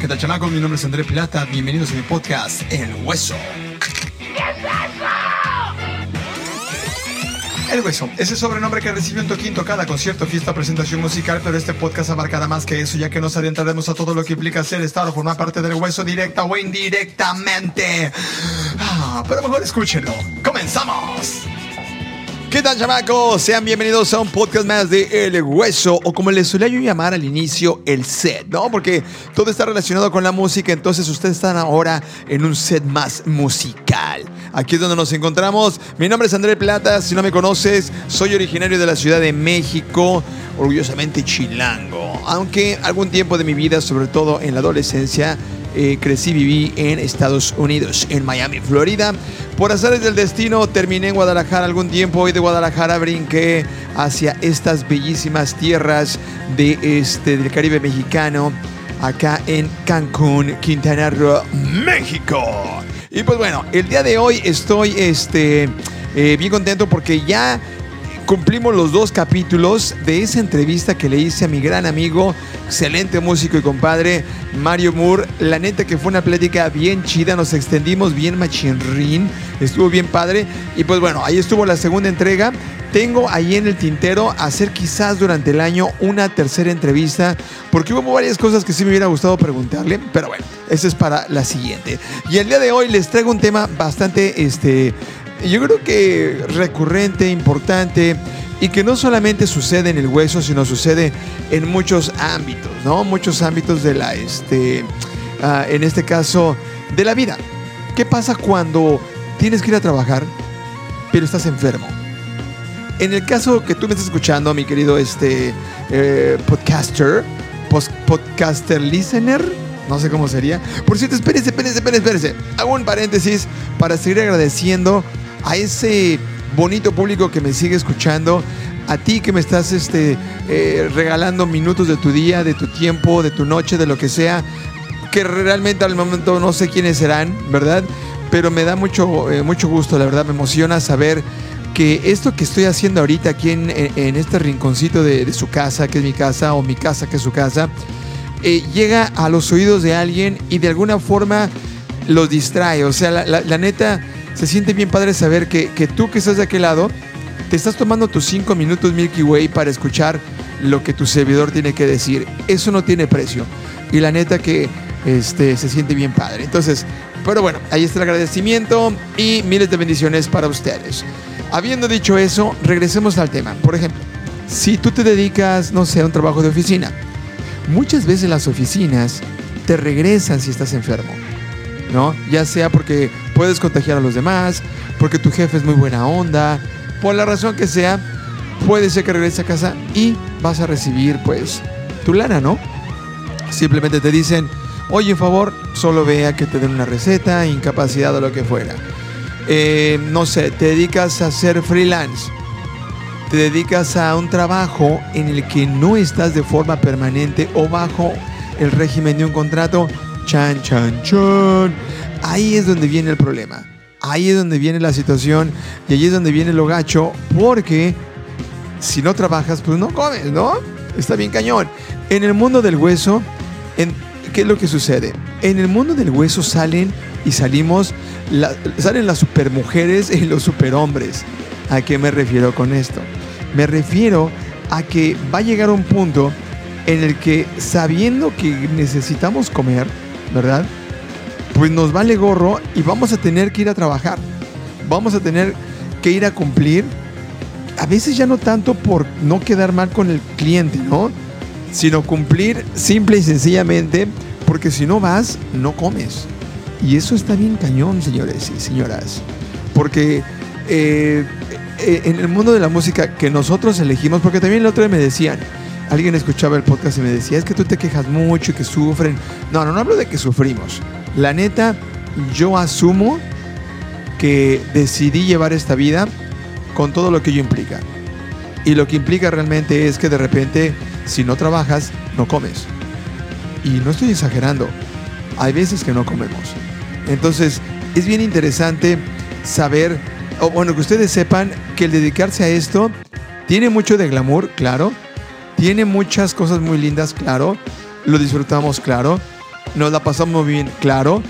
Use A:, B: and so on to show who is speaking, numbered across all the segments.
A: ¿Qué tal, chamacos? Mi nombre es André Plata. Bienvenidos a mi podcast, El Hueso. El Hueso, ese sobrenombre que recibió en Toquín Tocada, concierto, fiesta, presentación musical, pero este podcast abarcará más que eso, ya que nos adentraremos a todo lo que implica ser, estar o formar parte del Hueso directa o indirectamente. Ah, pero mejor escúchenlo. ¡Comenzamos! ¿Qué tal, chamacos? Sean bienvenidos a un podcast más de El Hueso, o como les solía yo llamar al inicio, el set, ¿no? Porque todo está relacionado con la música, entonces ustedes están ahora en un set más musical. Aquí es donde nos encontramos. Mi nombre es André Plata, si no me conoces, soy originario de la Ciudad de México, orgullosamente chilango. Aunque algún tiempo de mi vida, sobre todo en la adolescencia, eh, crecí, viví en Estados Unidos, en Miami, Florida. Por azares del destino, terminé en Guadalajara algún tiempo y de Guadalajara brinqué hacia estas bellísimas tierras de este, del Caribe mexicano, acá en Cancún, Quintana Roo, México. Y pues bueno, el día de hoy estoy este, eh, bien contento porque ya cumplimos los dos capítulos de esa entrevista que le hice a mi gran amigo, excelente músico y compadre, Mario Moore. La neta que fue una plática bien chida, nos extendimos bien machinrín, estuvo bien padre. Y pues bueno, ahí estuvo la segunda entrega. Tengo ahí en el tintero hacer quizás durante el año una tercera entrevista, porque hubo varias cosas que sí me hubiera gustado preguntarle, pero bueno, eso es para la siguiente. Y el día de hoy les traigo un tema bastante, este, yo creo que recurrente, importante y que no solamente sucede en el hueso, sino sucede en muchos ámbitos, ¿no? Muchos ámbitos de la, este, uh, en este caso, de la vida. ¿Qué pasa cuando tienes que ir a trabajar, pero estás enfermo? En el caso que tú me estás escuchando, mi querido este, eh, podcaster, podcaster listener, no sé cómo sería. Por cierto, espérense, espérense, espérense, espérense. Hago un paréntesis para seguir agradeciendo a ese bonito público que me sigue escuchando, a ti que me estás este, eh, regalando minutos de tu día, de tu tiempo, de tu noche, de lo que sea, que realmente al momento no sé quiénes serán, ¿verdad? Pero me da mucho, eh, mucho gusto, la verdad, me emociona saber que esto que estoy haciendo ahorita aquí en, este rinconcito de, su casa, que es mi casa, o mi casa, que es su casa, eh, llega a los oídos de alguien y de alguna forma los distrae. O sea, la, la neta se siente bien padre saber que, que, tú que estás de aquel lado, te estás tomando tus 5 minutos Milky Way para escuchar lo que tu servidor tiene que decir. Eso no tiene precio. Y la neta que este, se siente bien padre. Entonces, pero bueno, ahí está el agradecimiento y miles de bendiciones para ustedes. Habiendo dicho eso, regresemos al tema. Por ejemplo, si tú te dedicas, no sé, a un trabajo de oficina, muchas veces las oficinas te regresan si estás enfermo. ¿No? Ya sea porque puedes contagiar a los demás, porque tu jefe es muy buena onda, por la razón que sea, puede ser que regreses a casa y vas a recibir pues tu lana, ¿no? Simplemente te dicen, oye, por favor, solo vea que te den una receta, incapacidad o lo que fuera. Eh, no sé, te dedicas a ser freelance, te dedicas a un trabajo en el que no estás de forma permanente o bajo el régimen de un contrato, Chan, chan, chan. Ahí es donde viene el problema. Ahí es donde viene la situación y ahí es donde viene lo gacho porque si no trabajas, pues no comes, ¿no? Está bien cañón. En el mundo del hueso, en, ¿qué es lo que sucede? En el mundo del hueso salen y salimos, salen las supermujeres y los superhombres. ¿A qué me refiero con esto? Me refiero a que va a llegar un punto en el que sabiendo que necesitamos comer, ¿verdad? Pues nos vale gorro y vamos a tener que ir a trabajar. Vamos a tener que ir a cumplir. A veces ya no tanto por no quedar mal con el cliente, ¿no? Sino cumplir simple y sencillamente porque si no vas, no comes. Y eso está bien cañón, señores y señoras. Porque eh, en el mundo de la música que nosotros elegimos, porque también el otro día me decían, alguien escuchaba el podcast y me decía, es que tú te quejas mucho y que sufren. No, no, hablo de que sufrimos. La neta, yo asumo que decidí llevar esta vida con todo lo que ello implica. Y lo que implica realmente es que de repente, si no trabajas, no comes. Y no estoy exagerando. Hay veces que no comemos. Entonces, es bien interesante saber, o bueno, que ustedes sepan que el dedicarse a esto tiene mucho de glamour, claro, tiene muchas cosas muy lindas, claro. Lo disfrutamos, claro. nos la pasamos muy bien, claro.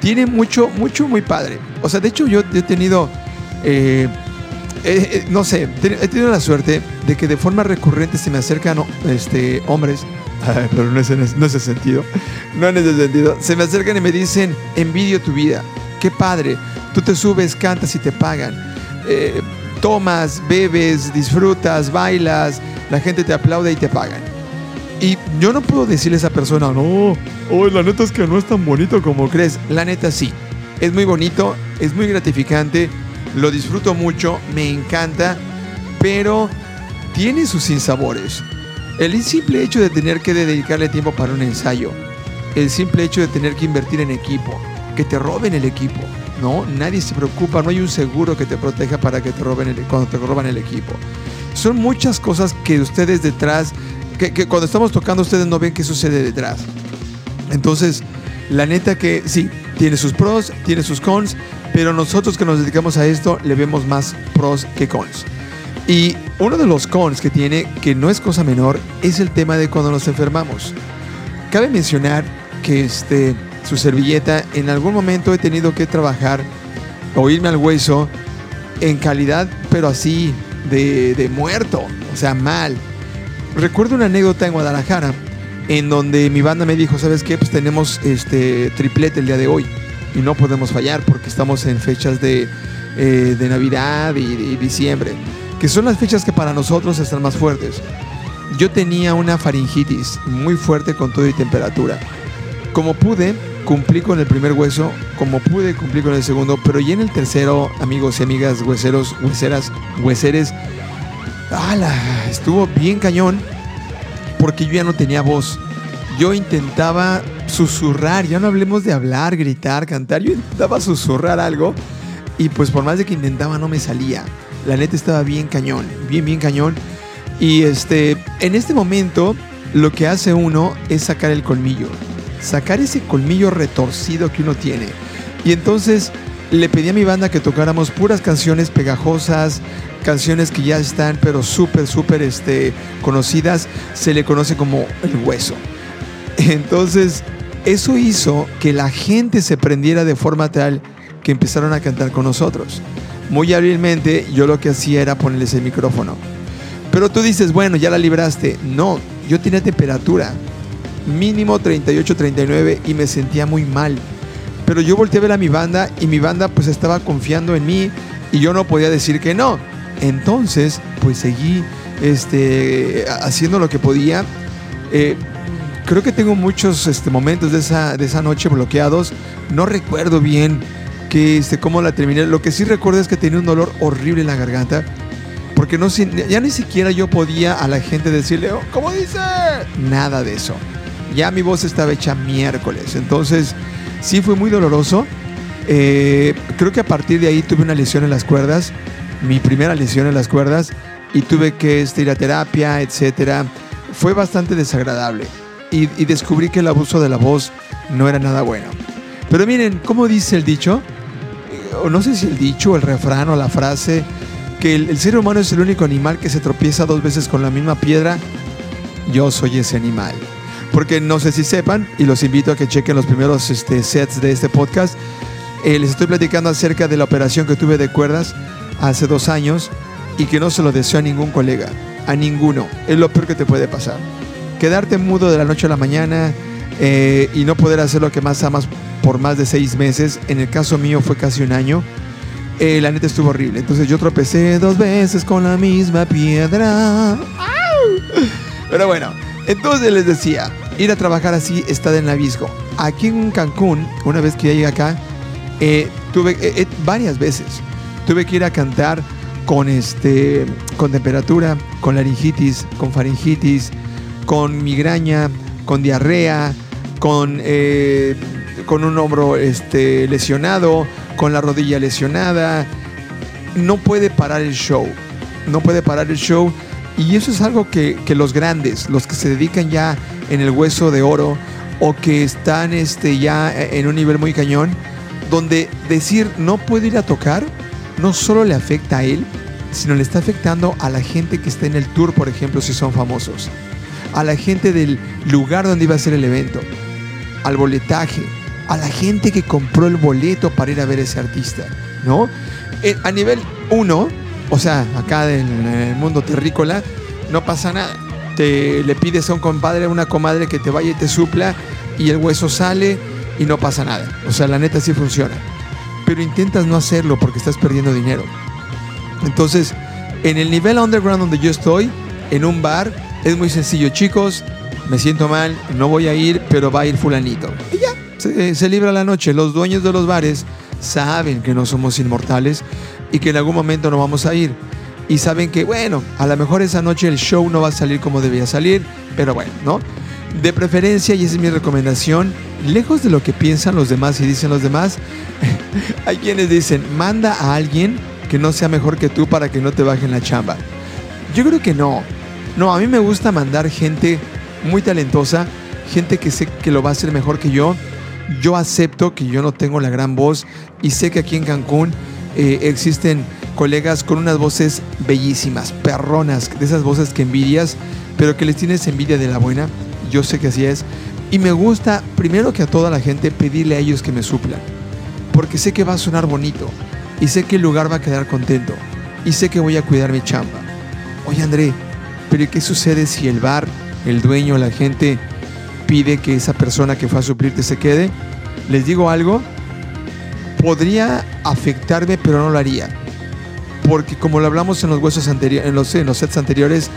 A: Tiene mucho, mucho, muy padre. O sea, de hecho yo he tenido, eh, eh, eh, no sé, he tenido la suerte de que de forma recurrente se me acercan este, hombres, pero no es en ese sentido, no en ese sentido, se me acercan y me dicen, envidio tu vida, qué padre, tú te subes, cantas y te pagan. Tomas, bebes, disfrutas, bailas, la gente te aplaude y te pagan. Y yo no puedo decirle a esa persona, no, oh, la neta es que no es tan bonito como crees. La neta sí, es muy bonito, es muy gratificante, lo disfruto mucho, me encanta, pero tiene sus sinsabores. El simple hecho de tener que dedicarle tiempo para un ensayo, el simple hecho de tener que invertir en equipo, que te roben el equipo, ¿no? Nadie se preocupa, no hay un seguro que te proteja para que te roben el, cuando te roban el equipo. Son muchas cosas que ustedes detrás que, cuando estamos tocando ustedes no ven qué sucede detrás. Entonces, la neta que sí, tiene sus pros, tiene sus cons, pero nosotros que nos dedicamos a esto le vemos más pros que cons. Y uno de los cons que tiene, que no es cosa menor, es el tema de cuando nos enfermamos. Cabe mencionar que este, su servilleta, en algún momento he tenido que trabajar o irme al hueso en calidad, pero así, de, de muerto, o sea, mal recuerdo una anécdota en Guadalajara en donde mi banda me dijo, ¿sabes qué? Pues tenemos este triplete el día de hoy y no podemos fallar porque estamos en fechas de, eh, Navidad y, diciembre, que son las fechas que para nosotros están más fuertes. Yo tenía una faringitis muy fuerte con todo y temperatura. Como pude, cumplí con el primer hueso, como pude, cumplí con el segundo, pero ya en el tercero, amigos y amigas, hueseros, hueseras, hueseres, ¡Hala! Estuvo bien cañón porque yo ya no tenía voz. Yo intentaba susurrar, ya no hablemos de hablar, gritar, cantar, yo intentaba susurrar algo y pues por más de que intentaba no me salía. La neta estaba bien cañón, bien, bien cañón. Y este, en este momento lo que hace uno es sacar el colmillo, sacar ese colmillo retorcido que uno tiene. Y entonces le pedí a mi banda que tocáramos puras canciones pegajosas, canciones que ya están pero súper, súper este, conocidas, se le conoce como el hueso. Entonces, eso hizo que la gente se prendiera de forma tal que empezaron a cantar con nosotros. Muy hábilmente yo lo que hacía era ponerles el micrófono. Pero tú dices, bueno, ya la libraste. No, yo tenía temperatura, mínimo 38, 39 y me sentía muy mal pero yo volteé a ver a mi banda y mi banda pues estaba confiando en mí y yo no podía decir que no. Entonces, pues seguí este, haciendo lo que podía. Eh, creo que tengo muchos este, momentos de esa, de esa noche bloqueados. No recuerdo bien que, este, cómo la terminé. Lo que sí recuerdo es que tenía un dolor horrible en la garganta. Porque no, ya ni siquiera yo podía a la gente decirle, oh, ¿cómo dice? Nada de eso. Ya mi voz estaba hecha miércoles. Entonces, Sí fue muy doloroso. Eh, creo que a partir de ahí tuve una lesión en las cuerdas, mi primera lesión en las cuerdas, y tuve que este, ir a terapia, etc. Fue bastante desagradable y, descubrí que el abuso de la voz no era nada bueno. Pero miren, ¿cómo dice el dicho? Eh, o no sé si el dicho, el refrán o la frase, que el, el ser humano es el único animal que se tropieza dos veces con la misma piedra. Yo soy ese animal. Porque no sé si sepan, y los invito a que chequen los primeros este, sets de este podcast, eh, les estoy platicando acerca de la operación que tuve de cuerdas hace dos años y que no se lo deseo a ningún colega, a ninguno. Es lo peor que te puede pasar. Quedarte mudo de la noche a la mañana eh, y no poder hacer lo que más amas por más de seis meses, en el caso mío fue casi un año, eh, la neta estuvo horrible. Entonces yo tropecé dos veces con la misma piedra. Pero bueno, entonces les decía, ir a trabajar así está de nabisco. Aquí en Cancún, una vez que ya llegué acá, eh, tuve eh, eh, varias veces, tuve que ir a cantar con, este, con temperatura, con laringitis, con faringitis, con migraña, con diarrea, con, con un hombro este, lesionado, con la rodilla lesionada. No puede parar el show, no puede parar el show y eso es algo que, los grandes, los que se dedican ya en el hueso de oro o que están este, ya en un nivel muy cañón, donde decir no puedo ir a tocar no solo le afecta a él, sino le está afectando a la gente que está en el tour, por ejemplo, si son famosos, a la gente del lugar donde iba a ser el evento. al boletaje, a la gente que compró el boleto para ir a ver ese artista, ¿no? Eh, a nivel 1, o sea, acá en el mundo terrícola, no pasa nada. Te, le pides a un compadre, a una comadre que te vaya y te supla y el hueso sale y no pasa nada. O sea, la neta sí funciona. Pero intentas no hacerlo porque estás perdiendo dinero. Entonces, en el nivel underground donde yo estoy, en un bar, es muy sencillo. Chicos, me siento mal, no voy a ir, pero va a ir fulanito. Y ya, se, se libra la noche. Los dueños de los bares saben que no somos inmortales y que en algún momento no vamos a ir. Y saben que, bueno, a lo mejor esa noche el show no va a salir como debía salir, pero bueno, ¿no? De preferencia, y esa es mi recomendación, lejos de lo que piensan los demás y dicen los demás, hay quienes dicen, manda a alguien que no sea mejor que tú para que no te bajen la chamba. Yo creo que no. No, a mí me gusta mandar gente muy talentosa, gente que sé que lo va a hacer mejor que yo. Yo acepto que yo no tengo la gran voz y sé que aquí en Cancún eh, existen colegas con unas voces bellísimas, perronas, de esas voces que envidias, pero que les tienes envidia de la buena. Yo sé que así es. Y me gusta, primero que a toda la gente, pedirle a ellos que me suplan. Porque sé que va a sonar bonito. Y sé que el lugar va a quedar contento. Y sé que voy a cuidar mi chamba. Oye, André, pero ¿qué sucede si el bar, el dueño, la gente pide que esa persona que fue a suplirte se quede? Les digo algo, podría afectarme, pero no lo haría. Porque como lo hablamos en los huesos anteriores, en los, sets anteriores,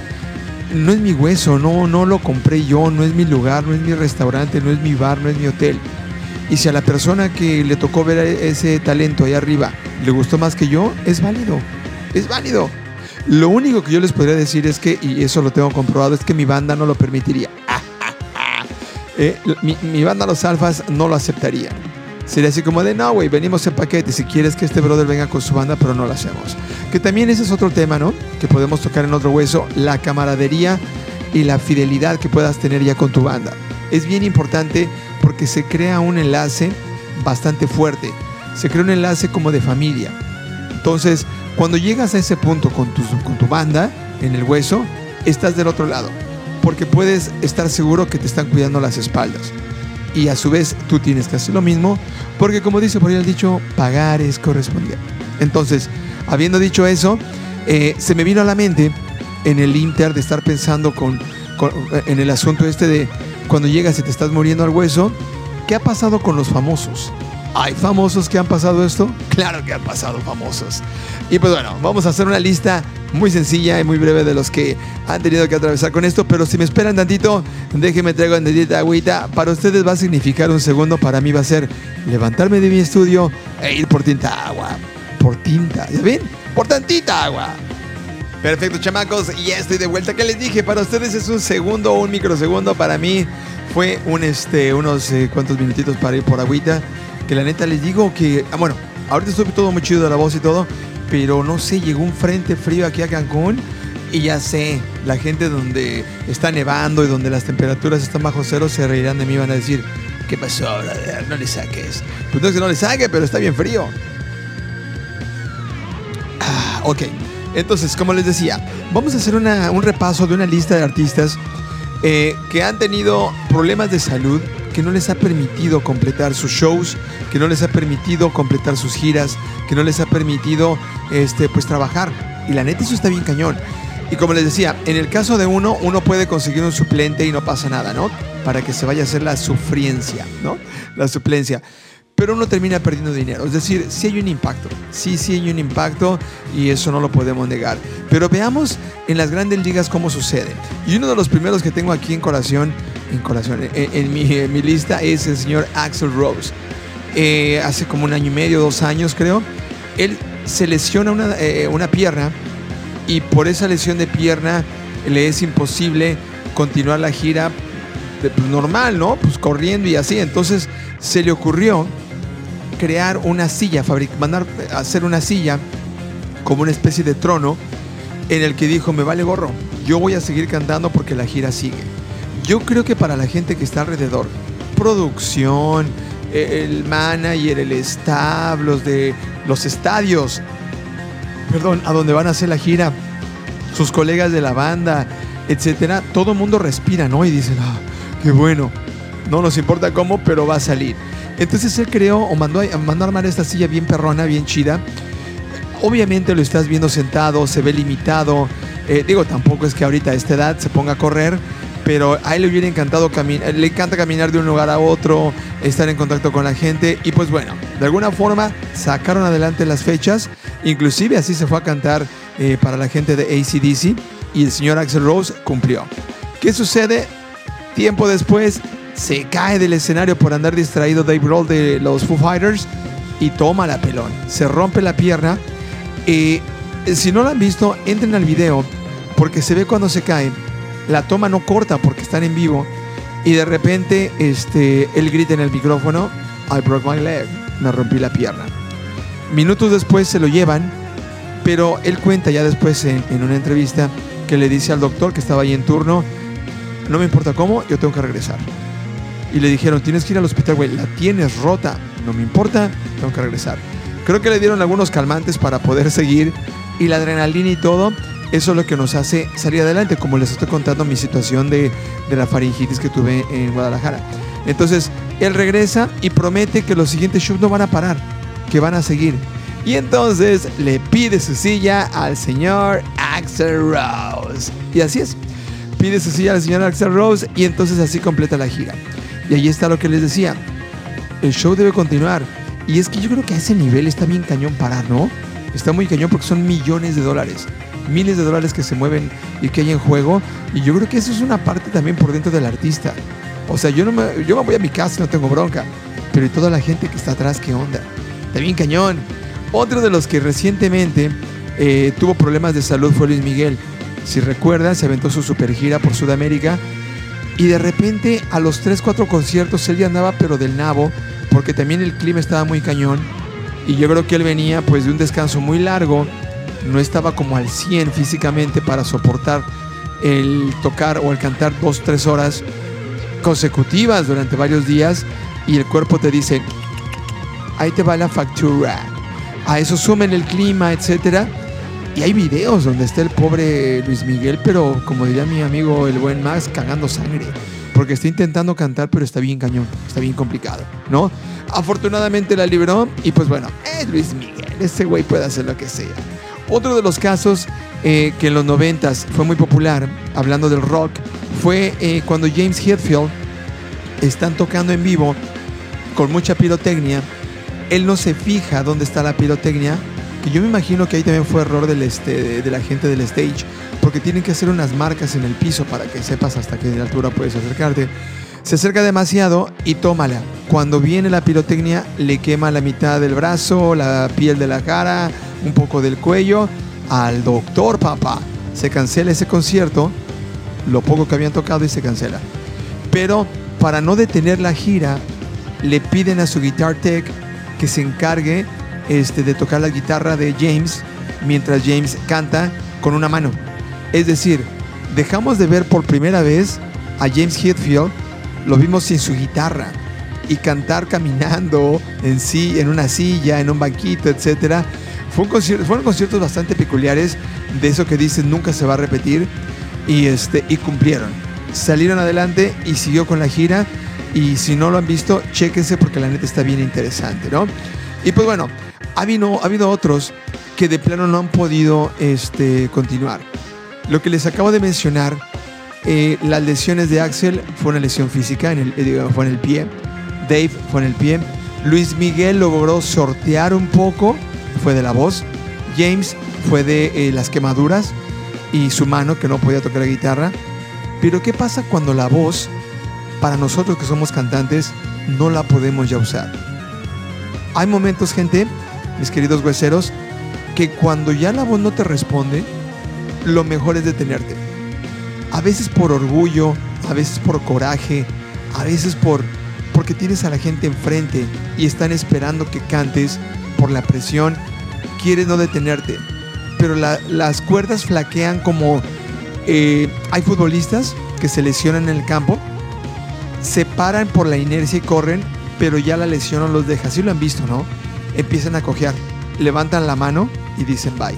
A: no es mi hueso, no, no lo compré yo, no es mi lugar, no es mi restaurante, no es mi bar, no es mi hotel. Y si a la persona que le tocó ver ese talento ahí arriba le gustó más que yo, es válido, es válido. Lo único que yo les podría decir es que, y eso lo tengo comprobado, es que mi banda no lo permitiría. Eh, mi, banda Los Alfas no lo aceptaría. Sería así como de, no, güey, venimos en paquete. Si quieres que este brother venga con su banda, pero no lo hacemos. Que también ese es otro tema, ¿no? Que podemos tocar en otro hueso, la camaradería y la fidelidad que puedas tener ya con tu banda. Es bien importante porque se crea un enlace bastante fuerte. Se crea un enlace como de familia. Entonces, cuando llegas a ese punto con tu, con tu banda en el hueso, estás del otro lado. Porque puedes estar seguro que te están cuidando las espaldas y a su vez tú tienes que hacer lo mismo, porque como dice por ahí el dicho, pagar es corresponder. Entonces, habiendo dicho eso, eh, se me vino a la mente en el Inter de estar pensando con, en el asunto este de cuando llegas y te estás muriendo al hueso, ¿qué ha pasado con los famosos? ¿Hay famosos que han pasado esto? Claro que han pasado famosos. Y pues bueno, vamos a hacer una lista muy sencilla y muy breve de los que han tenido que atravesar con esto. Pero si me esperan tantito, déjenme traigo en dedita agüita. Para ustedes va a significar un segundo, para mí va a ser levantarme de mi estudio e ir por tinta agua. Por tinta, ¿ya ven? Por tantita agua. Perfecto, chamacos, y ya estoy de vuelta. ¿Qué les dije? Para ustedes es un segundo o un microsegundo. Para mí fue un, este, unos eh, cuantos minutitos para ir por agüita que la neta les digo que, ah, bueno, ahorita estoy todo muy chido de la voz y todo, pero no sé, llegó un frente frío aquí a Cancún y ya sé, la gente donde está nevando y donde las temperaturas están bajo cero se reirán de mí van a decir, ¿qué pasó, brother? No le saques. Pues no es que no le saque, pero está bien frío. Ah, ok, entonces, como les decía, vamos a hacer un repaso de una lista de artistas eh, que han tenido problemas de salud que no les ha permitido completar sus shows, que no les ha permitido completar sus giras, que no les ha permitido este, pues, trabajar. Y la neta, eso está bien cañón. Y como les decía, en el caso de uno, uno puede conseguir un suplente y no pasa nada, ¿no? Para que se vaya a hacer la sufriencia, ¿no? La suplencia pero uno termina perdiendo dinero. Es decir, sí hay un impacto, sí, sí hay un impacto y eso no lo podemos negar. Pero veamos en las grandes ligas cómo sucede. Y uno de los primeros que tengo aquí en corazón, en, corazón, en, mi, lista es el señor Axel Rose. Eh, hace como un año y medio, dos años creo, él se lesiona una, eh, una pierna y por esa lesión de pierna le es imposible continuar la gira pues, normal, ¿no? Pues corriendo y así. Entonces se le ocurrió crear una silla, mandar hacer una silla como una especie de trono en el que dijo, me vale gorro, yo voy a seguir cantando porque la gira sigue. Yo creo que para la gente que está alrededor, producción, el manager, el staff, los de los estadios, perdón, a donde van a hacer la gira, sus colegas de la banda, etcétera, todo mundo respira, ¿no? Y dicen, ah, qué bueno, No nos importa cómo, pero va a salir. Entonces él creó o mandó mandó a armar esta silla bien perrona, bien chida. Obviamente lo estás viendo sentado, se ve limitado. Eh, digo, tampoco es que ahorita a esta edad se ponga a correr, pero a él le hubiera encantado caminar, le encanta caminar de un lugar a otro, estar en contacto con la gente y pues bueno, de alguna forma sacaron adelante las fechas, inclusive así se fue a cantar eh, para la gente de ACDC y el señor Axel Rose cumplió. ¿Qué sucede? Tiempo después se cae del escenario por andar distraído Dave Grohl de los Foo Fighters y toma la pelón, se rompe la pierna y si no lo han visto, entren al video porque se ve cuando se cae la toma no corta porque están en vivo y de repente este, él grita en el micrófono, I broke my leg, me rompí la pierna. Minutos después se lo llevan, pero él cuenta ya después en, en una entrevista que le dice al doctor que estaba ahí en turno, no me importa cómo, yo tengo que regresar. Y le dijeron, tienes que ir al hospital, güey, la tienes rota, no me importa, tengo que regresar. Creo que le dieron algunos calmantes para poder seguir y la adrenalina y todo eso es lo que nos hace salir adelante, como les estoy contando mi situación de, la faringitis que tuve en Guadalajara. Entonces, él regresa y promete que los siguientes shows no van a parar, que van a seguir. Y entonces le pide su silla al señor Axel Rose. Y así es. Pide su silla al señor Axel Rose y entonces así completa la gira. Y ahí está lo que les decía. El show debe continuar. Y es que yo creo que a ese nivel está bien cañón parar, ¿no? Está muy cañón porque son millones de dólares miles de dólares que se mueven y que hay en juego. Y yo creo que eso es una parte también por dentro del artista. O sea, yo, no me, yo me voy a mi casa y no tengo bronca. Pero ¿y toda la gente que está atrás qué onda? También cañón. Otro de los que recientemente eh, tuvo problemas de salud fue Luis Miguel. Si recuerdan, se aventó su super gira por Sudamérica. Y de repente a los 3, 4 conciertos él ya andaba pero del nabo. Porque también el clima estaba muy cañón. Y yo creo que él venía pues de un descanso muy largo no estaba como al 100 físicamente para soportar el tocar o el cantar dos, tres horas consecutivas durante varios días y el cuerpo te dice, ahí te va la factura, a eso sumen el clima, etcétera. Y hay videos donde está el pobre Luis Miguel, pero como diría mi amigo el buen Max, cagando sangre. Porque está intentando cantar, pero está bien cañón, está bien complicado, ¿no? Afortunadamente la libró y pues bueno, es Luis Miguel, ese güey puede hacer lo que sea. Otro de los casos eh, que en los 90 fue muy popular, hablando del rock, fue eh, cuando James Hetfield están tocando en vivo con mucha pirotecnia. Él no se fija dónde está la pirotecnia, que yo me imagino que ahí también fue error este, de, la gente del stage, porque tienen que hacer unas marcas en el piso para que sepas hasta qué altura puedes acercarte. Se acerca demasiado y tómala. Cuando viene la pirotecnia, le quema la mitad del brazo, la piel de la cara, un poco del cuello al doctor, papá. Se cancela ese concierto, lo poco que habían tocado y se cancela. Pero para no detener la gira, le piden a su guitar tech que se encargue este, de tocar la guitarra de James mientras James canta con una mano. Es decir, dejamos de ver por primera vez a James Hetfield, lo vimos sin su guitarra y cantar caminando en sí, en una silla, en un banquito, etcétera fueron conciertos bastante peculiares, de eso que dicen nunca se va a repetir, y, este, y cumplieron. Salieron adelante y siguió con la gira. Y si no lo han visto, chéquense porque la neta está bien interesante, ¿no? Y pues bueno, ha habido, ha habido otros que de plano no han podido este, continuar. Lo que les acabo de mencionar, eh, las lesiones de Axel fue una lesión física, en el, eh, fue en el pie. Dave fue en el pie. Luis Miguel logró sortear un poco fue de la voz, James fue de eh, las quemaduras y su mano que no podía tocar la guitarra. Pero ¿qué pasa cuando la voz, para nosotros que somos cantantes, no la podemos ya usar? Hay momentos, gente, mis queridos hueseros, que cuando ya la voz no te responde, lo mejor es detenerte. A veces por orgullo, a veces por coraje, a veces por porque tienes a la gente enfrente y están esperando que cantes por la presión quieres no detenerte, pero las cuerdas flaquean como eh, hay futbolistas que se lesionan en el campo, se paran por la inercia y corren, pero ya la lesión no los deja. Si lo han visto, ¿no? Empiezan a cojear, levantan la mano y dicen bye.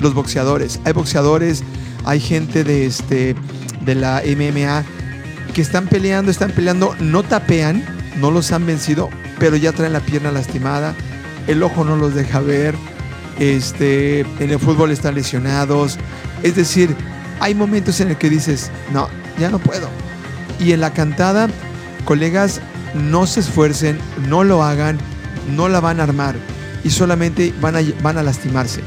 A: Los boxeadores, hay boxeadores, hay gente de, este, de la MMA que están peleando, están peleando, no tapean, no los han vencido, pero ya traen la pierna lastimada, el ojo no los deja ver, este, en el fútbol están lesionados. Es decir, hay momentos en el que dices, no, ya no puedo. Y en la cantada, colegas, no se esfuercen, no lo hagan, no la van a armar y solamente van a, van a lastimarse.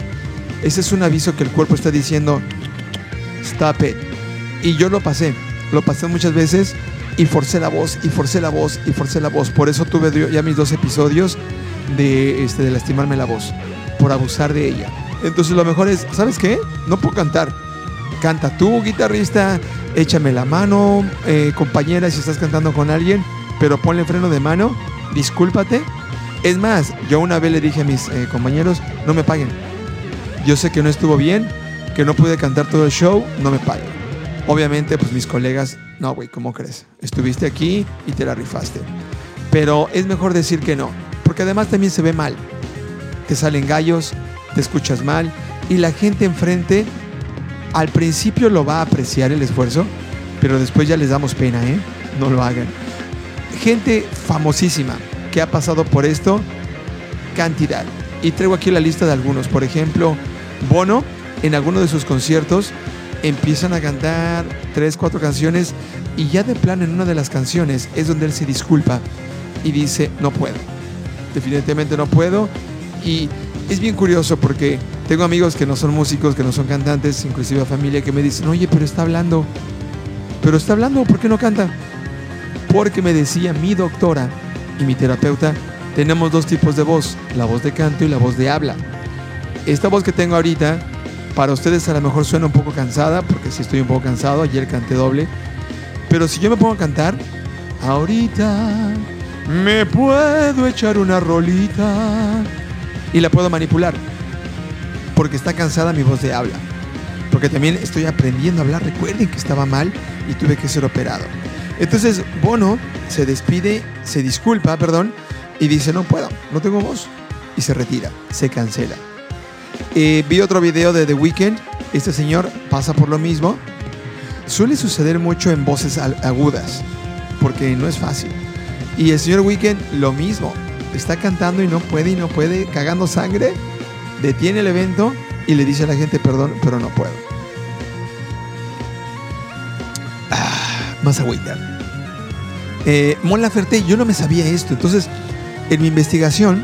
A: Ese es un aviso que el cuerpo está diciendo, stop it. Y yo lo pasé, lo pasé muchas veces y forcé la voz, y forcé la voz, y forcé la voz. Por eso tuve ya mis dos episodios de, este, de lastimarme la voz, por abusar de ella. Entonces lo mejor es, ¿sabes qué? No puedo cantar. Canta tú, guitarrista, échame la mano, eh, compañera, si estás cantando con alguien, pero ponle freno de mano, discúlpate. Es más, yo una vez le dije a mis eh, compañeros, no me paguen. Yo sé que no estuvo bien, que no pude cantar todo el show, no me paguen. Obviamente, pues mis colegas, no, güey, ¿cómo crees? Estuviste aquí y te la rifaste. Pero es mejor decir que no, porque además también se ve mal. Te salen gallos, te escuchas mal y la gente enfrente al principio lo va a apreciar el esfuerzo, pero después ya les damos pena, ¿eh? No lo hagan. Gente famosísima que ha pasado por esto, cantidad. Y traigo aquí la lista de algunos. Por ejemplo, Bono, en alguno de sus conciertos, empiezan a cantar tres, cuatro canciones y ya de plan en una de las canciones es donde él se disculpa y dice, no puedo. Definitivamente no puedo. Y es bien curioso porque tengo amigos que no son músicos, que no son cantantes, inclusive familia, que me dicen, oye, pero está hablando. Pero está hablando, ¿por qué no canta? Porque me decía mi doctora y mi terapeuta, tenemos dos tipos de voz, la voz de canto y la voz de habla. Esta voz que tengo ahorita, para ustedes a lo mejor suena un poco cansada, porque sí estoy un poco cansado, ayer canté doble. Pero si yo me pongo a cantar, ahorita me puedo echar una rolita y la puedo manipular. Porque está cansada mi voz de habla. Porque también estoy aprendiendo a hablar. Recuerden que estaba mal y tuve que ser operado. Entonces Bono se despide, se disculpa, perdón, y dice, no puedo, no tengo voz. Y se retira, se cancela. Eh, vi otro video de The Weeknd. Este señor pasa por lo mismo. Suele suceder mucho en voces agudas, porque no es fácil. Y el señor Weeknd lo mismo está cantando y no puede y no puede, cagando sangre, detiene el evento y le dice a la gente, perdón, pero no puedo. Ah, más agüita. Eh, Mon Laferte, yo no me sabía esto, entonces en mi investigación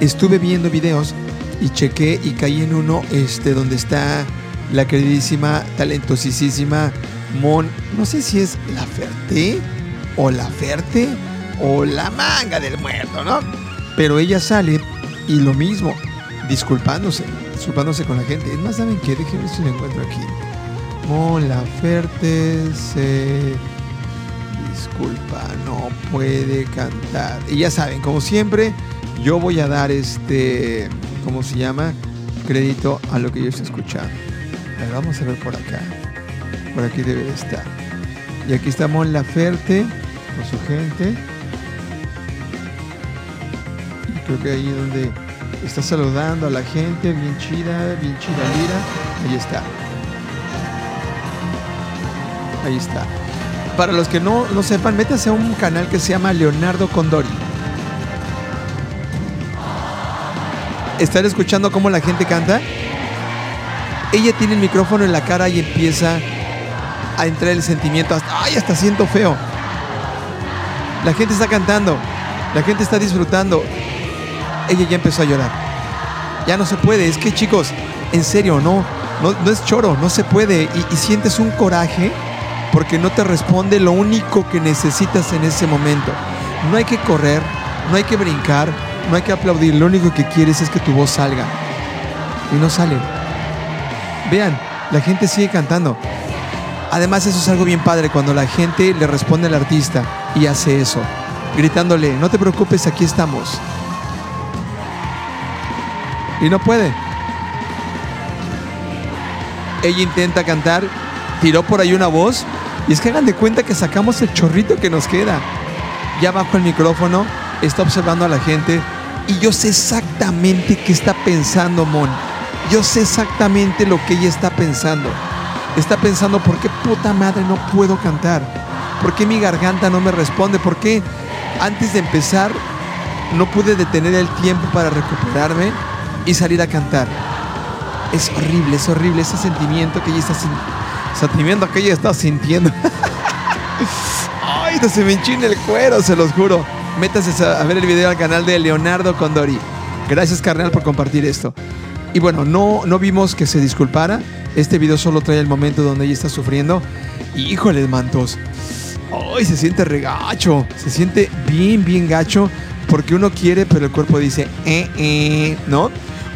A: estuve viendo videos y chequé y caí en uno este, donde está la queridísima, talentosísima Mon, no sé si es Laferte o Laferte o la manga del muerto, ¿no? Pero ella sale y lo mismo, disculpándose, disculpándose con la gente. Es más, ¿saben qué? Déjenme si lo encuentro aquí. Mon Laferte se disculpa, no puede cantar. Y ya saben, como siempre, yo voy a dar este, ¿cómo se llama? Crédito a lo que yo estoy escuchando. A ver, vamos a ver por acá. Por aquí debe estar. Y aquí está Mon Laferte con su gente. Creo que ahí donde está saludando a la gente, bien chida, bien chida lira. Ahí está. Ahí está. Para los que no lo sepan, métanse a un canal que se llama Leonardo Condori. ¿Están escuchando cómo la gente canta? Ella tiene el micrófono en la cara y empieza a entrar el sentimiento. Hasta, ¡Ay, hasta siento feo! La gente está cantando. La gente está disfrutando ella ya empezó a llorar. Ya no se puede, es que chicos, en serio, no, no, es choro, no se puede. Y, sientes un coraje porque no te responde lo único que necesitas en ese momento. No hay que correr, no hay que brincar, no hay que aplaudir, lo único que quieres es que tu voz salga. Y no sale. Vean, la gente sigue cantando. Además eso es algo bien padre cuando la gente le responde al artista y hace eso, gritándole, no te preocupes, aquí estamos y no puede. Ella intenta cantar, tiró por ahí una voz y es que hagan de cuenta que sacamos el chorrito que nos queda. Ya bajo el micrófono, está observando a la gente y yo sé exactamente qué está pensando Mon. Yo sé exactamente lo que ella está pensando. Está pensando, ¿por qué puta madre no puedo cantar?
B: ¿Por qué mi garganta no me responde? ¿Por qué antes de empezar no pude detener el tiempo para recuperarme y salir a cantar? Es horrible, es horrible ese sentimiento que ella está. Sentimiento que ella está sintiendo. Ay, se me enchina el cuero, se los juro. Métase a ver el video al canal de Leonardo Condori. Gracias, carnal, por compartir esto. Y bueno, no, no vimos que se disculpara. Este video solo trae el momento donde ella está sufriendo. Y híjole, mantos. Ay, se siente regacho. Se siente bien, bien gacho. Porque uno quiere, pero el cuerpo dice, eh, eh, ¿no?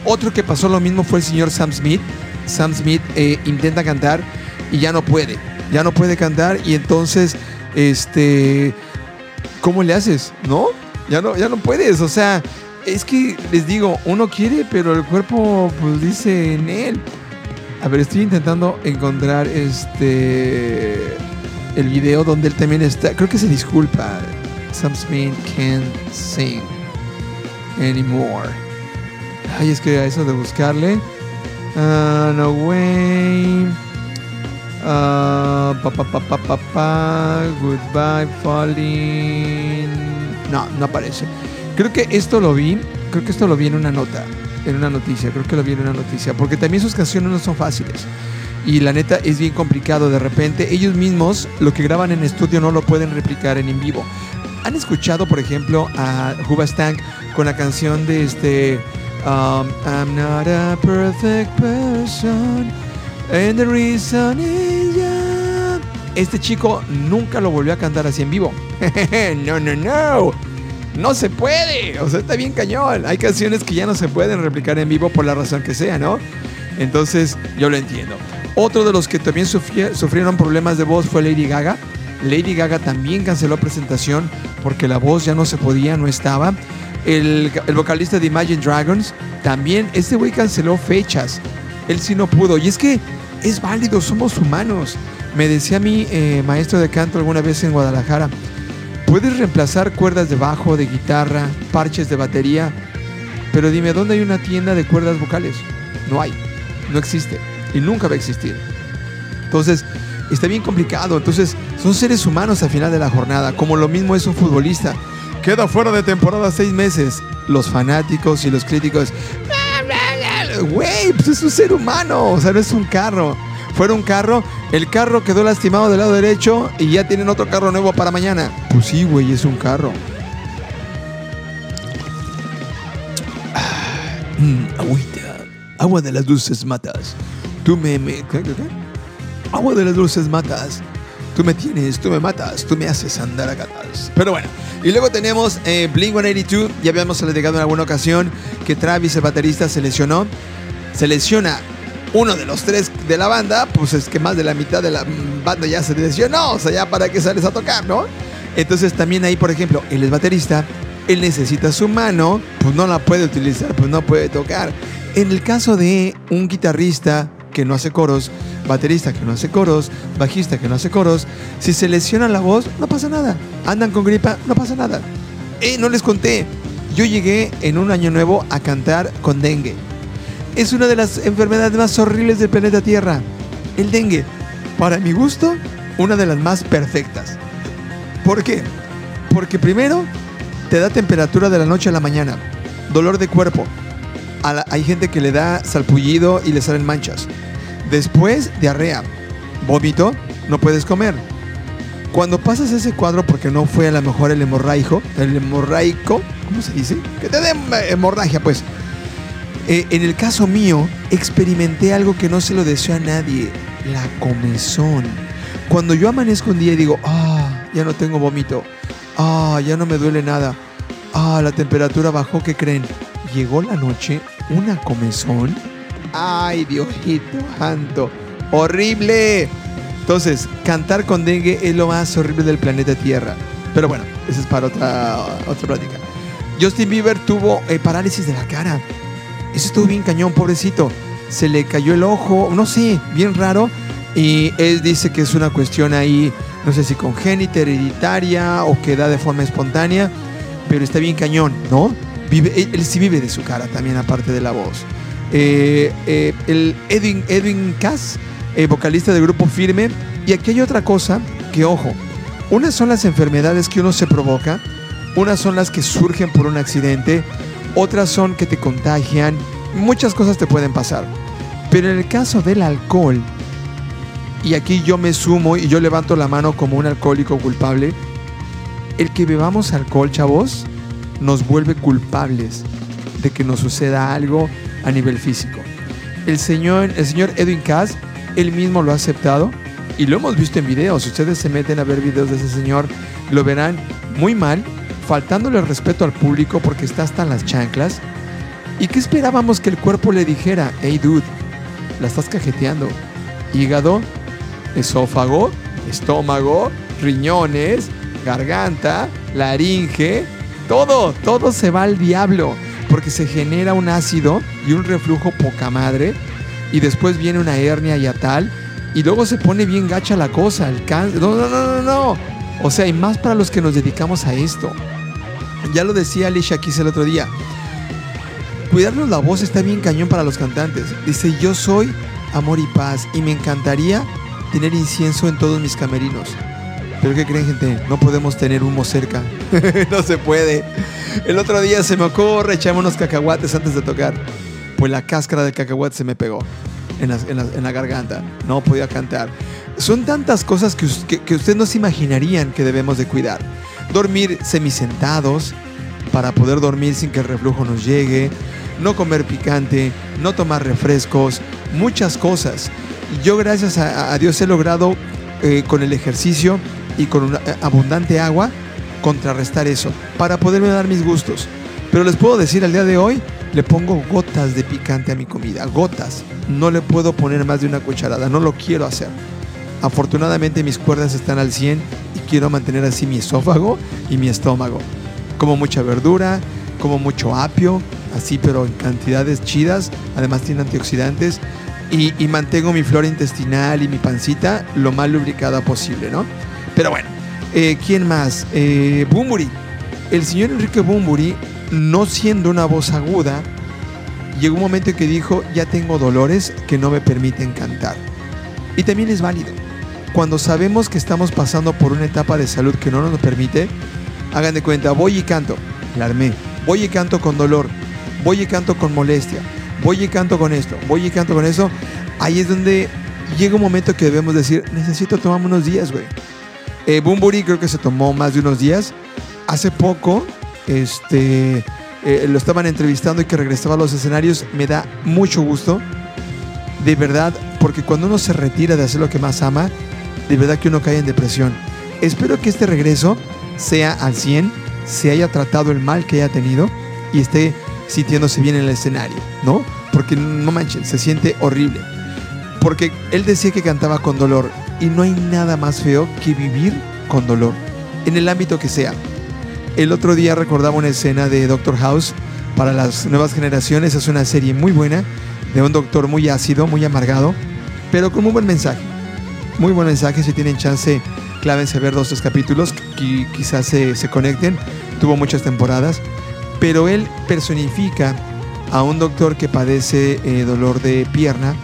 B: Otro que pasó lo mismo fue el señor Sam Smith. Sam Smith eh, intenta cantar y ya no puede. Ya no puede cantar y entonces, este, ¿cómo le haces? ¿No? Ya no, ya no puedes. O sea, es que les digo, uno quiere, pero el cuerpo pues dice en él. A ver, estoy intentando encontrar este el video donde él también está. Creo que se disculpa. Sam Smith can't sing anymore. Ay, es que a eso de buscarle. Uh, no way. Uh, pa, pa, pa, pa, pa, pa, goodbye, falling. No, no aparece. Creo que esto lo vi, creo que esto lo vi en una nota, en una noticia, creo que lo vi en una noticia, porque también sus canciones no son fáciles. Y la neta es bien complicado de repente. Ellos mismos lo que graban en estudio no lo pueden replicar en en vivo. ¿Han escuchado, por ejemplo, a Hubastank con la canción de este um, I'm not a perfect person. Este chico nunca lo volvió a cantar así en vivo. no, no, no. No se puede. O sea, está bien cañón. Hay canciones que ya no se pueden replicar en vivo por la razón que sea, ¿no? Entonces, yo lo entiendo. Otro de los que también sufrieron problemas de voz fue Lady Gaga. Lady Gaga también canceló presentación porque la voz ya no se podía, no estaba. El, vocalista de Imagine Dragons también, este güey canceló fechas. Él sí no pudo. Y es que es válido, somos humanos. Me decía mi eh, maestro de canto alguna vez en Guadalajara, Puedes reemplazar cuerdas de bajo, de guitarra, parches de batería, pero dime, ¿dónde hay una tienda de cuerdas vocales? No hay, no existe y nunca va a existir. Entonces, está bien complicado. Entonces, son seres humanos al final de la jornada, como lo mismo es un futbolista. Queda fuera de temporada seis meses. Los fanáticos y los críticos, güey, pues es un ser humano, o sea, no es un carro fuera un carro, el carro quedó lastimado del lado derecho y ya tienen otro carro nuevo para mañana. Pues sí, güey, es un carro. Mm, agüita, agua de las dulces matas. Tú me... me. Agua de las dulces matas. Tú me tienes, tú me matas, tú me haces andar a gatas. Pero bueno, y luego tenemos eh, Blink 182. Ya habíamos alegado en alguna ocasión que Travis, el baterista, se lesionó. Se lesiona uno de los tres de la banda, pues es que más de la mitad de la banda ya se lesionó, o sea, ya para qué sales a tocar, ¿no? Entonces también ahí, por ejemplo, él es baterista, él necesita su mano, pues no la puede utilizar, pues no puede tocar. En el caso de un guitarrista que no hace coros, baterista que no hace coros, bajista que no hace coros, si se lesiona la voz, no pasa nada. Andan con gripa, no pasa nada. Eh, no les conté, yo llegué en un año nuevo a cantar con dengue es una de las enfermedades más horribles del planeta Tierra. El dengue, para mi gusto, una de las más perfectas. ¿Por qué? Porque primero te da temperatura de la noche a la mañana, dolor de cuerpo. Hay gente que le da salpullido y le salen manchas. Después, diarrea, vómito, no puedes comer. Cuando pasas ese cuadro, porque no fue a lo mejor el hemorraico, el hemorraico, ¿cómo se dice? Que te dé hemorragia, pues eh, en el caso mío, experimenté algo que no se lo deseo a nadie, la comezón. Cuando yo amanezco un día y digo, ah, ya no tengo vómito, ah, ya no me duele nada, ah, la temperatura bajó, ¿qué creen? Llegó la noche, una comezón. Ay, Diosito santo, horrible. Entonces, cantar con dengue es lo más horrible del planeta Tierra. Pero bueno, eso es para otra, otra plática. Justin Bieber tuvo eh, parálisis de la cara. Eso estuvo bien cañón, pobrecito. Se le cayó el ojo, no sé, bien raro. Y él dice que es una cuestión ahí, no sé si congénita, hereditaria o que da de forma espontánea, pero está bien cañón, ¿no? Vive, él, sí vive de su cara también, aparte de la voz. Eh, eh, el Edwin, Edwin Cass, eh, vocalista del grupo Firme. Y aquí hay otra cosa que, ojo, Unas son las enfermedades que uno se provoca, unas son las que surgen por un accidente, otras son que te contagian, muchas cosas te pueden pasar. Pero en el caso del alcohol, y aquí yo me sumo y yo levanto la mano como un alcohólico culpable, el que bebamos alcohol, chavos, nos vuelve culpables de que nos suceda algo a nivel físico. El señor, el señor Edwin Cass, él mismo lo ha aceptado y lo hemos visto en videos. Si ustedes se meten a ver videos de ese señor, lo verán muy mal, faltándole respeto al público porque está hasta en las chanclas. ¿Y qué esperábamos que el cuerpo le dijera? Hey dude, la estás cajeteando. Hígado, esófago, estómago, riñones, garganta, laringe, todo, todo se va al diablo porque se genera un ácido y un reflujo poca madre y después viene una hernia y a tal y luego se pone bien gacha la cosa, el cáncer. No, no, no, no, no. O sea, y más para los que nos dedicamos a esto. Ya lo decía Alicia Keys el otro día. Cuidarnos la voz está bien cañón para los cantantes. Dice, yo soy amor y paz y me encantaría tener incienso en todos mis camerinos. Pero ¿qué creen, gente? No podemos tener humo cerca. no se puede. El otro día se me ocurre echarme unos cacahuates antes de tocar. Pues la cáscara del cacahuate se me pegó en la, garganta. No podía cantar. Son tantas cosas que, que, ustedes no se imaginarían que debemos de cuidar. Dormir semisentados para poder dormir sin que el reflujo nos llegue. No comer picante, no tomar refrescos, muchas cosas. Yo gracias a, a Dios he logrado eh, con el ejercicio y con una, eh, abundante agua contrarrestar eso para poderme dar mis gustos. Pero les puedo decir al día de hoy, le pongo gotas de picante a mi comida, gotas. No le puedo poner más de una cucharada, no lo quiero hacer. Afortunadamente mis cuerdas están al 100 y quiero mantener así mi esófago y mi estómago. Como mucha verdura, como mucho apio, así pero en cantidades chidas. Además tiene antioxidantes. Y, y mantengo mi flora intestinal y mi pancita lo más lubricada posible, ¿no? Pero bueno, eh, ¿quién más? Eh, Bumburi. El señor Enrique Bumburi, no siendo una voz aguda, llegó un momento en que dijo, ya tengo dolores que no me permiten cantar. Y también es válido. Cuando sabemos que estamos pasando por una etapa de salud que no nos permite, hagan de cuenta, voy y canto, la armé, voy y canto con dolor, voy y canto con molestia, voy y canto con esto, voy y canto con eso, ahí es donde llega un momento que debemos decir, necesito tomarme unos días, güey. Eh, Bumburi creo que se tomó más de unos días. Hace poco, este, eh, lo estaban entrevistando y que regresaba a los escenarios. Me da mucho gusto, de verdad, porque cuando uno se retira de hacer lo que más ama, de verdad que uno cae en depresión. Espero que este regreso sea al 100, se haya tratado el mal que haya tenido y esté sintiéndose bien en el escenario, ¿no? Porque no manchen, se siente horrible. Porque él decía que cantaba con dolor y no hay nada más feo que vivir con dolor, en el ámbito que sea. El otro día recordaba una escena de Doctor House para las nuevas generaciones. Es una serie muy buena de un doctor muy ácido, muy amargado, pero con muy buen mensaje. Muy buen mensaje. Si tienen chance, clávense a ver dos, tres capítulos. qui- quizás se, se conecten. Tuvo muchas temporadas. Pero él personifica a un doctor que padece eh, dolor de pierna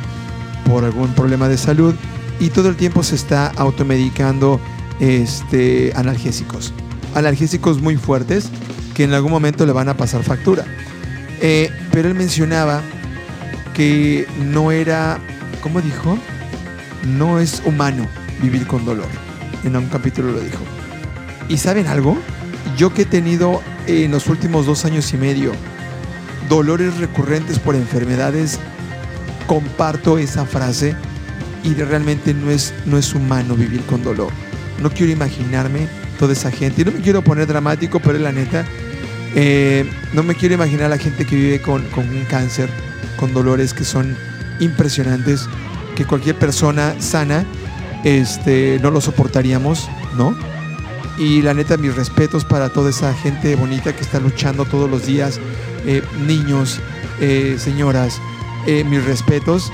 B: por algún problema de salud y todo el tiempo se está automedicando este, analgésicos. Analgésicos muy fuertes que en algún momento le van a pasar factura. Eh, pero él mencionaba que no era, ¿cómo dijo? No es humano vivir con dolor. En un capítulo lo dijo. ¿Y saben algo? Yo que he tenido en los últimos dos años y medio dolores recurrentes por enfermedades, comparto esa frase y realmente no es, no es humano vivir con dolor. No quiero imaginarme toda esa gente. Y no me quiero poner dramático, pero la neta. eh, no me quiero imaginar a la gente que vive con, con un cáncer, con dolores que son impresionantes, que cualquier persona sana este, no lo soportaríamos, ¿no? Y la neta, mis respetos para toda esa gente bonita que está luchando todos los días, eh, niños, eh, señoras, eh, mis respetos.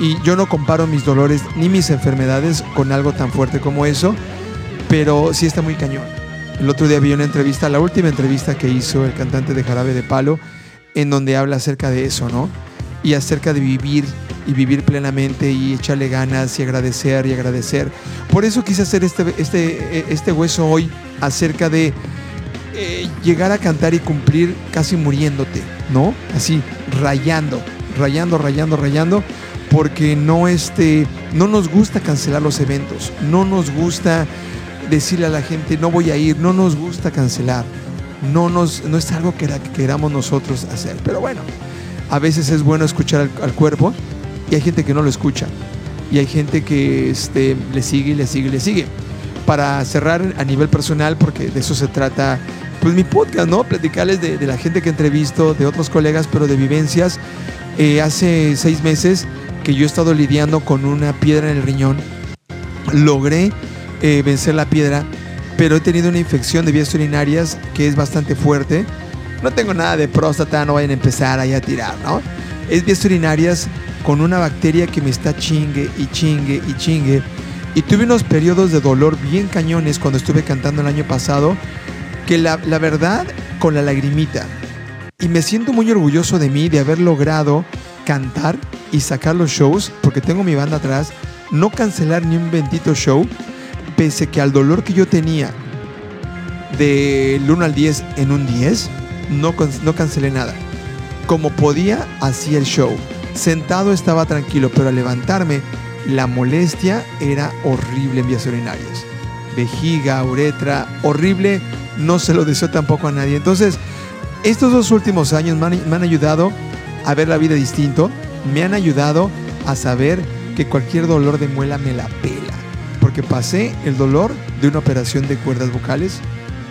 B: Y yo no comparo mis dolores ni mis enfermedades con algo tan fuerte como eso, pero sí está muy cañón. El otro día vi una entrevista, la última entrevista que hizo el cantante de Jarabe de Palo, en donde habla acerca de eso, ¿no? y acerca de vivir y vivir plenamente y echarle ganas y agradecer y agradecer. Por eso quise hacer este, este, este hueso hoy acerca de eh, llegar a cantar y cumplir casi muriéndote, ¿no? Así, rayando, rayando, rayando, rayando, porque no, este, no nos gusta cancelar los eventos, no nos gusta decirle a la gente no voy a ir, no nos gusta cancelar, no, nos, no es algo que, que queramos nosotros hacer, pero bueno, a veces es bueno escuchar al, al cuerpo y hay gente que no lo escucha. Y hay gente que este, le sigue, le sigue, le sigue. Para cerrar a nivel personal, porque de eso se trata, pues mi podcast, ¿no? Platicarles de, de la gente que entrevisto, de otros colegas, pero de vivencias. Eh, hace seis meses que yo he estado lidiando con una piedra en el riñón. Logré eh, vencer la piedra, pero he tenido una infección de vías urinarias que es bastante fuerte. No tengo nada de próstata, no vayan a empezar ahí a tirar, ¿no? Es vías urinarias con una bacteria que me está chingue y chingue y chingue. Y tuve unos periodos de dolor bien cañones cuando estuve cantando el año pasado, que la, la verdad, con la lagrimita. Y me siento muy orgulloso de mí, de haber logrado cantar y sacar los shows, porque tengo mi banda atrás, no cancelar ni un bendito show, pese que al dolor que yo tenía del 1 al 10 en un 10, no, no cancelé nada. Como podía, hacía el show. Sentado estaba tranquilo, pero al levantarme, la molestia era horrible en vías urinarias. Vejiga, uretra, horrible, no se lo deseo tampoco a nadie. Entonces, estos dos últimos años me han, ayudado a ver la vida distinto, me han ayudado a saber que cualquier dolor de muela me la pela, porque pasé el dolor de una operación de cuerdas vocales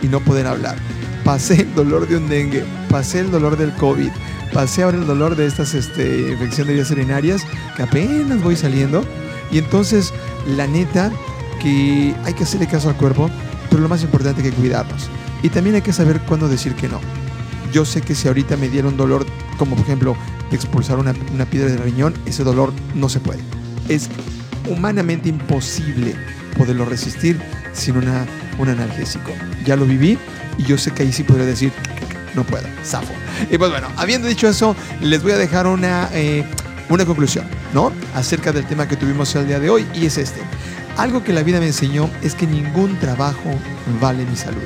B: y no poder hablar. Pasé el dolor de un dengue, pasé el dolor del COVID, pasé ahora el dolor de estas este, infecciones de vías urinarias que apenas voy saliendo. Y entonces, la neta, que hay que hacerle caso al cuerpo, pero lo más importante es que cuidarnos. Y también hay que saber cuándo decir que no. Yo sé que si ahorita me dieron dolor, como por ejemplo expulsar una, una piedra del riñón, ese dolor no se puede. Es humanamente imposible poderlo resistir sin una, un analgésico. Ya lo viví y yo sé que ahí sí podría decir, no puedo, zafo. Y pues bueno, habiendo dicho eso, les voy a dejar una, eh, una conclusión, ¿no? Acerca del tema que tuvimos el día de hoy y es este. Algo que la vida me enseñó es que ningún trabajo vale mi salud.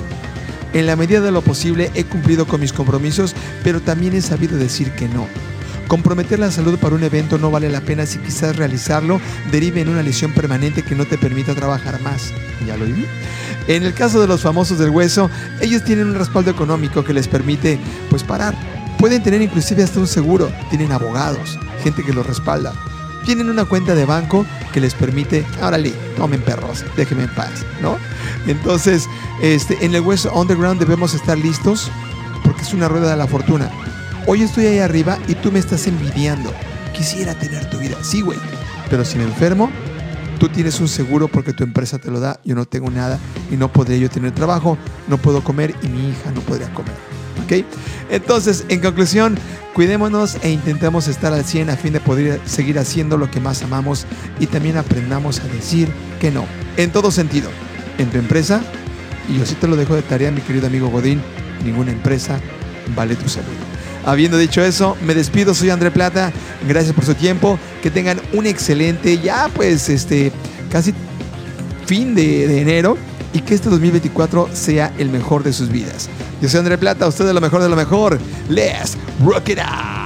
B: En la medida de lo posible he cumplido con mis compromisos, pero también he sabido decir que no. Comprometer la salud para un evento no vale la pena si quizás realizarlo derive en una lesión permanente que no te permita trabajar más. Ya lo viví. En el caso de los famosos del hueso, ellos tienen un respaldo económico que les permite pues parar. Pueden tener inclusive hasta un seguro, tienen abogados, gente que los respalda. Tienen una cuenta de banco que les permite, órale, tomen perros, déjenme en paz, ¿no? Entonces, este, en el hueso underground debemos estar listos porque es una rueda de la fortuna. Hoy estoy ahí arriba y tú me estás envidiando. Quisiera tener tu vida. Sí, güey. Pero si me enfermo, tú tienes un seguro porque tu empresa te lo da. Yo no tengo nada y no podría yo tener trabajo, no puedo comer y mi hija no podría comer. ¿Ok? Entonces, en conclusión, cuidémonos e intentemos estar al 100 a fin de poder seguir haciendo lo que más amamos y también aprendamos a decir que no. En todo sentido. En tu empresa, y yo sí te lo dejo de tarea, mi querido amigo Godín, ninguna empresa vale tu salud. Habiendo dicho eso, me despido, soy André Plata, gracias por su tiempo, que tengan un excelente, ya pues, este, casi fin de, de enero y que este 2024 sea el mejor de sus vidas. Yo soy André Plata, usted es lo mejor de lo mejor. Let's rock it out.